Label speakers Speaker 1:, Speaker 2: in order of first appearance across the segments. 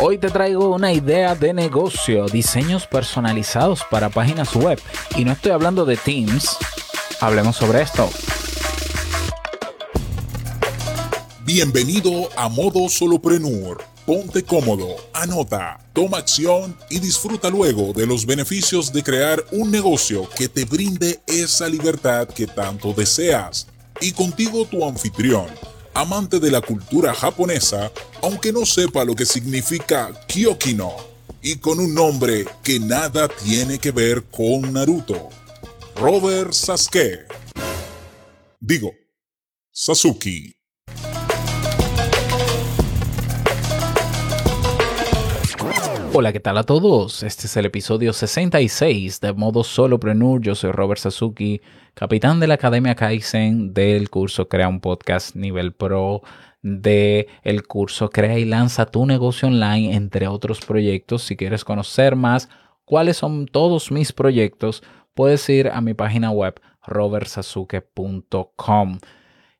Speaker 1: Hoy te traigo una idea de negocio, diseños personalizados para páginas web. Y no estoy hablando de Teams, hablemos sobre esto.
Speaker 2: Bienvenido a Modo Soloprenur. Ponte cómodo, anota, toma acción y disfruta luego de los beneficios de crear un negocio que te brinde esa libertad que tanto deseas. Y contigo tu anfitrión amante de la cultura japonesa, aunque no sepa lo que significa Kyokino, y con un nombre que nada tiene que ver con Naruto. Robert Sasuke. Digo, Sasuke.
Speaker 1: Hola, ¿qué tal a todos? Este es el episodio 66 de Modo Solopreneur. Yo soy Robert Sasuki, capitán de la Academia Kaizen del curso Crea un Podcast Nivel Pro, de el curso Crea y Lanza tu negocio online, entre otros proyectos. Si quieres conocer más cuáles son todos mis proyectos, puedes ir a mi página web robertsasuke.com.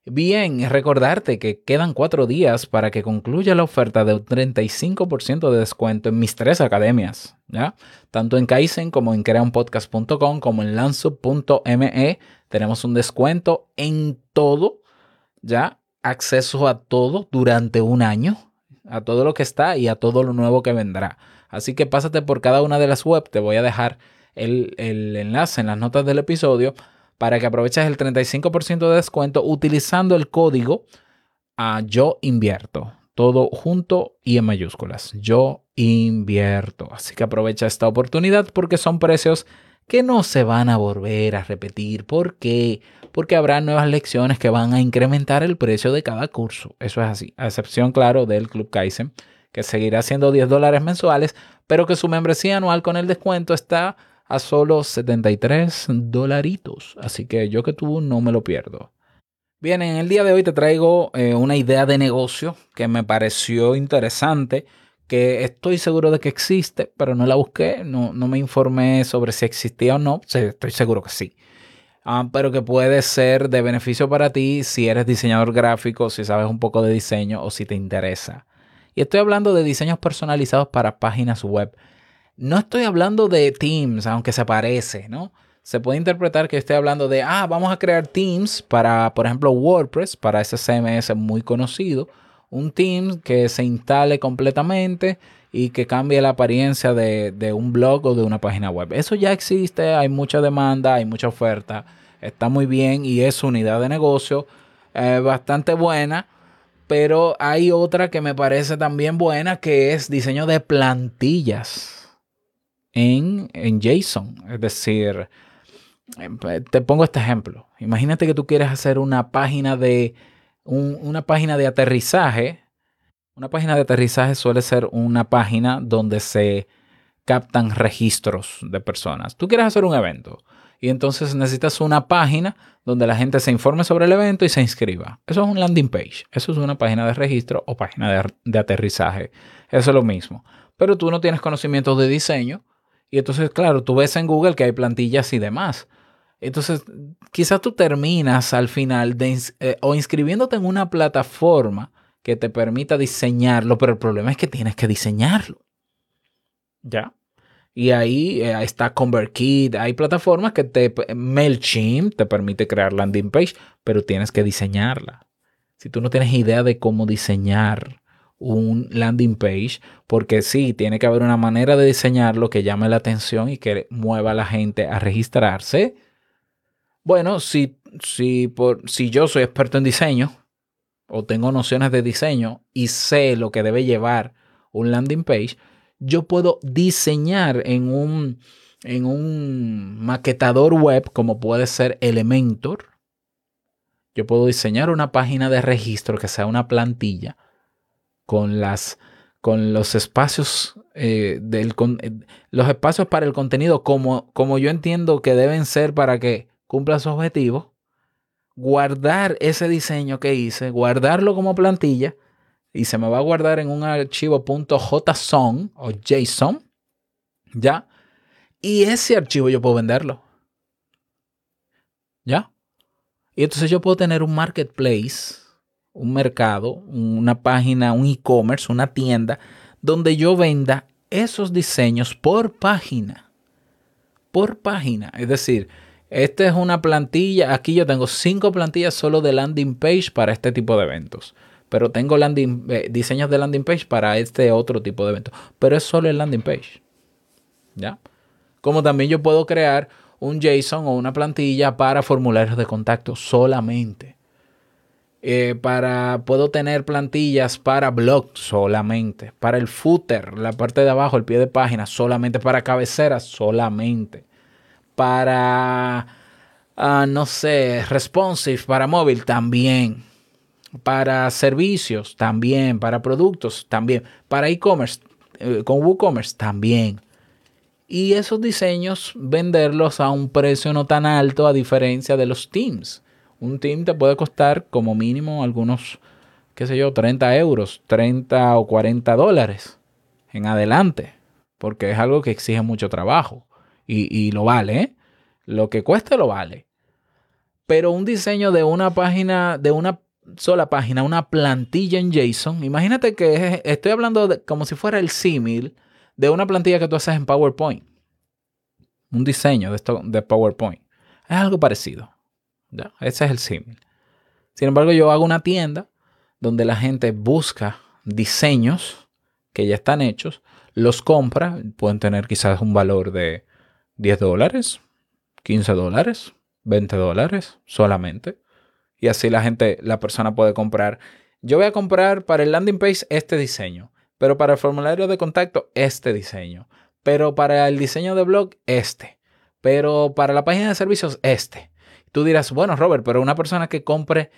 Speaker 1: Bien, recordarte que quedan cuatro días para que concluya la oferta de un 35% de descuento en mis tres academias, ¿ya? Tanto en Kaizen como en creaunpodcast.com como en lanzo.me tenemos un descuento en todo, ¿ya? Acceso a todo durante un año, a todo lo que está y a todo lo nuevo que vendrá. Así que pásate por cada una de las web, te voy a dejar el, el enlace en las notas del episodio para que aproveches el 35% de descuento utilizando el código a Yo Invierto. Todo junto y en mayúsculas. Yo invierto. Así que aprovecha esta oportunidad porque son precios que no se van a volver a repetir. ¿Por qué? Porque habrá nuevas lecciones que van a incrementar el precio de cada curso. Eso es así. A excepción, claro, del Club Kaizen, que seguirá siendo 10 dólares mensuales, pero que su membresía anual con el descuento está a solo 73 dolaritos. Así que yo que tú no me lo pierdo. Bien, en el día de hoy te traigo eh, una idea de negocio que me pareció interesante, que estoy seguro de que existe, pero no la busqué, no, me informé sobre si existía o no, estoy seguro que sí. Ah, pero que puede ser de beneficio para ti si eres diseñador gráfico, si sabes un poco de diseño o si te interesa. Y estoy hablando de diseños personalizados para páginas web. No estoy hablando de Teams, aunque se parece, ¿no? Se puede interpretar que estoy hablando de, ah, vamos a crear Teams para, por ejemplo, WordPress, para ese CMS muy conocido. Un Teams que se instale completamente y que cambie la apariencia de, un blog o de una página web. Eso ya existe, hay mucha demanda, hay mucha oferta, está muy bien y es unidad de negocio eh, bastante buena. Pero hay otra que me parece también buena, que es diseño de plantillas en, JSON. Es decir, pues, te pongo este ejemplo. Imagínate que tú quieres hacer una página de una página de aterrizaje. Una página de aterrizaje suele ser una página donde se captan registros de personas. Tú quieres hacer un evento y entonces necesitas una página donde la gente se informe sobre el evento y se inscriba. Eso es un landing page. Eso es una página de registro o página de, de aterrizaje. Eso es lo mismo. Pero tú no tienes conocimientos de diseño y entonces, claro, tú ves en Google que hay plantillas y demás. Entonces, quizás tú terminas al final de, eh, o inscribiéndote en una plataforma que te permita diseñarlo, pero el problema es que tienes que diseñarlo. ¿Ya? Y ahí eh, está ConvertKit, hay plataformas que te MailChimp te permite crear landing page, pero tienes que diseñarla. Si tú no tienes idea de cómo diseñar un landing page, porque sí, tiene que haber una manera de diseñarlo que llame la atención y que mueva a la gente a registrarse. Bueno, si, si, por, si yo soy experto en diseño o tengo nociones de diseño y sé lo que debe llevar un landing page, yo puedo diseñar en un, en un maquetador web como puede ser Elementor. Yo puedo diseñar una página de registro que sea una plantilla con las con los espacios eh, del eh, los espacios para el contenido como, como yo entiendo que deben ser para que cumpla su objetivo, guardar ese diseño que hice, guardarlo como plantilla y se me va a guardar en un archivo .json o JSON, ¿ya? Y ese archivo yo puedo venderlo. ¿Ya? Y entonces yo puedo tener un marketplace un mercado, una página, un e-commerce, una tienda, donde yo venda esos diseños por página. Por página. Es decir, esta es una plantilla. Aquí yo tengo cinco plantillas solo de landing page para este tipo de eventos. Pero tengo eh, diseños de landing page para este otro tipo de eventos. Pero es solo el landing page. ¿Ya? Como también yo puedo crear un JSON o una plantilla para formularios de contacto solamente. Eh, para, puedo tener plantillas para blog solamente, para el footer, la parte de abajo, el pie de página solamente, para cabeceras solamente, para, ah, no sé, responsive, para móvil también, para servicios también, para productos también, para e-commerce, eh, con WooCommerce también. Y esos diseños venderlos a un precio no tan alto a diferencia de los teams un team te puede costar como mínimo algunos, qué sé yo, 30 euros, 30 o 40 dólares en adelante, porque es algo que exige mucho trabajo y, lo vale, ¿eh? Lo que cueste lo vale. Pero un diseño de una página, de una sola página, una plantilla en JSON, imagínate que estoy hablando como si fuera el símil de una plantilla que tú haces en PowerPoint. Un diseño de, esto, de PowerPoint. Es algo parecido. Ese es el símil. Sin embargo, yo hago una tienda donde la gente busca diseños que ya están hechos, los compra, pueden tener quizás un valor de 10 dólares, 15 dólares, 20 dólares solamente. Y así la gente, la persona puede comprar. Yo voy a comprar para el landing page este diseño, pero para el formulario de contacto este diseño, pero para el diseño de blog este, pero para la página de servicios este. Tú dirás, bueno, Robert, pero una persona que compre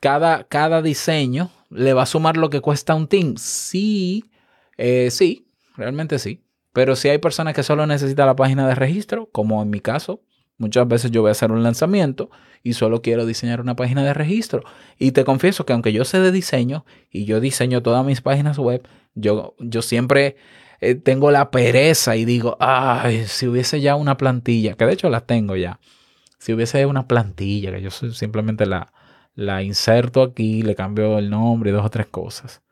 Speaker 1: cada, cada diseño le va a sumar lo que cuesta un team. Sí, eh, sí, realmente sí. Pero si hay personas que solo necesitan la página de registro, como en mi caso, muchas veces yo voy a hacer un lanzamiento y solo quiero diseñar una página de registro. Y te confieso que aunque yo sé de diseño y yo diseño todas mis páginas web, yo, yo siempre eh, tengo la pereza y digo, ay, si hubiese ya una plantilla, que de hecho las tengo ya si hubiese una plantilla, que yo simplemente la, la inserto aquí, le cambio el nombre y dos o tres cosas.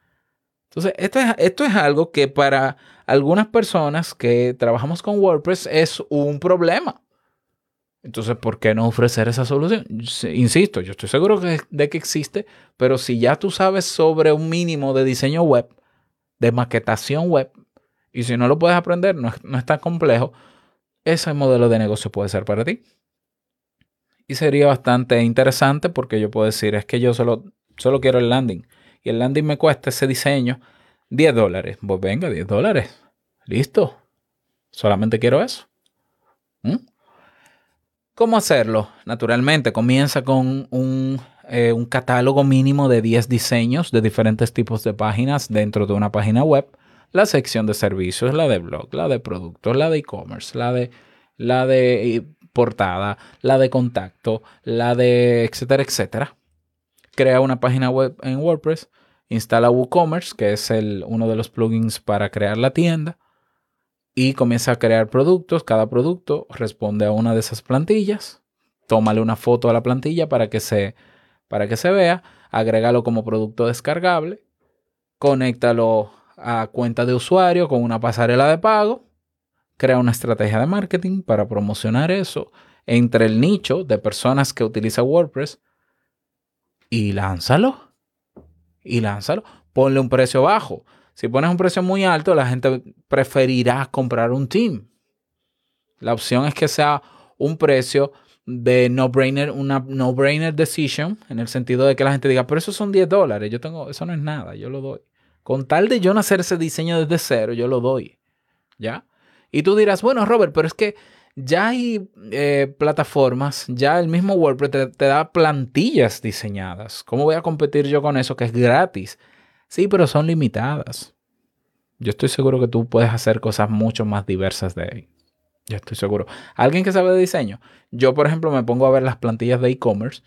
Speaker 1: Entonces, esto es, esto es algo que para algunas personas que trabajamos con WordPress es un problema. Entonces, ¿por qué no ofrecer esa solución? Insisto, yo estoy seguro de que existe, pero si ya tú sabes sobre un mínimo de diseño web, de maquetación web, y si no lo puedes aprender, no no es tan complejo, ese modelo de negocio puede ser para ti. Y sería bastante interesante porque yo puedo decir, es que yo solo, solo quiero el landing. Y el landing me cuesta ese diseño 10 dólares. Pues venga, 10 dólares. Listo. Solamente quiero eso. ¿Mm? ¿Cómo hacerlo? Naturalmente, comienza con un, eh, catálogo mínimo de 10 diseños de diferentes tipos de páginas dentro de una página web. La sección de servicios, la de blog, la de productos, la de e-commerce, la de, la de portada, la de contacto, la de etcétera, etcétera. Crea una página web en WordPress, instala WooCommerce, que es el, uno de los plugins para crear la tienda, y comienza a crear productos. Cada producto responde a una de esas plantillas. Tómale una foto a la plantilla para que se, para que se vea. Agrégalo como producto descargable. Conéctalo a cuenta de usuario con una pasarela de pago crea una estrategia de marketing para promocionar eso entre el nicho de personas que utiliza WordPress y lánzalo. Y lánzalo. Ponle un precio bajo. Si pones un precio muy alto, la gente preferirá comprar un team. La opción es que sea un precio de no-brainer, una no-brainer decision, en el sentido de que la gente diga, pero eso son 10 dólares, yo tengo, eso no es nada, yo lo doy. Con tal de yo no hacer ese diseño desde cero, yo lo doy. ¿Ya? Y tú dirás, bueno, Robert, pero es que ya hay eh, plataformas, ya el mismo WordPress te, da plantillas diseñadas. ¿Cómo voy a competir yo con eso que es gratis? Sí, pero son limitadas. Yo estoy seguro que tú puedes hacer cosas mucho más diversas de ahí. Yo estoy seguro. Alguien que sabe de diseño. Yo, por ejemplo, me pongo a ver las plantillas de e-commerce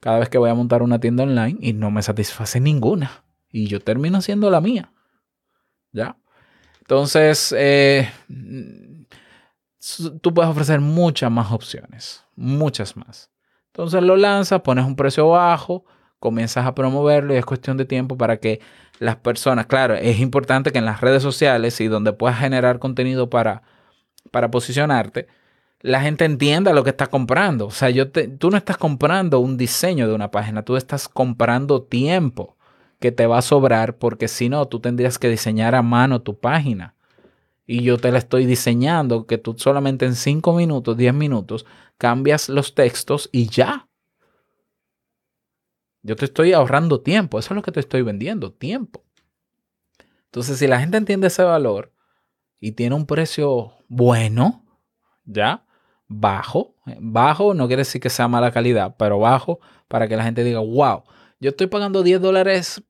Speaker 1: cada vez que voy a montar una tienda online y no me satisface ninguna. Y yo termino haciendo la mía. ¿Ya? Entonces, eh, tú puedes ofrecer muchas más opciones, muchas más. Entonces lo lanzas, pones un precio bajo, comienzas a promoverlo y es cuestión de tiempo para que las personas, claro, es importante que en las redes sociales y donde puedas generar contenido para, para posicionarte, la gente entienda lo que está comprando. O sea, yo tú no estás comprando un diseño de una página, tú estás comprando tiempo que te va a sobrar porque si no, tú tendrías que diseñar a mano tu página. Y yo te la estoy diseñando que tú solamente en 5 minutos, 10 minutos, cambias los textos y ya. Yo te estoy ahorrando tiempo, eso es lo que te estoy vendiendo, tiempo. Entonces, si la gente entiende ese valor y tiene un precio bueno, ya, bajo, bajo no quiere decir que sea mala calidad, pero bajo para que la gente diga, wow, yo estoy pagando 10 dólares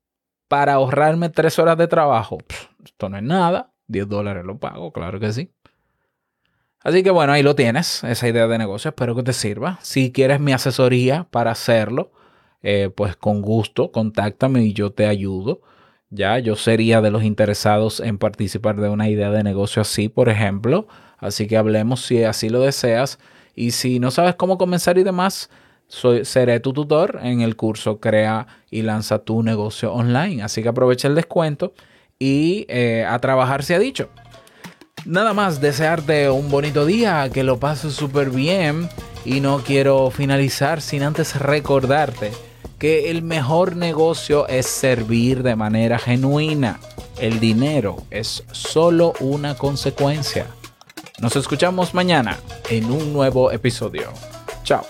Speaker 1: para ahorrarme 3 horas de trabajo. esto no es nada, 10 dólares lo pago, claro que sí. Así que bueno, ahí lo tienes, esa idea de negocio, espero que te sirva. Si quieres mi asesoría para hacerlo, eh, pues con gusto, contáctame y yo te ayudo. Ya, yo sería de los interesados en participar de una idea de negocio así, por ejemplo. Así que hablemos si así lo deseas. Y si no sabes cómo comenzar y demás, soy, seré tu tutor en el curso Crea y lanza tu negocio online. Así que aprovecha el descuento y eh, a trabajar se ha dicho. Nada más desearte un bonito día, que lo pases súper bien y no quiero finalizar sin antes recordarte que el mejor negocio es servir de manera genuina. El dinero es solo una consecuencia. Nos escuchamos mañana en un nuevo episodio. Chao.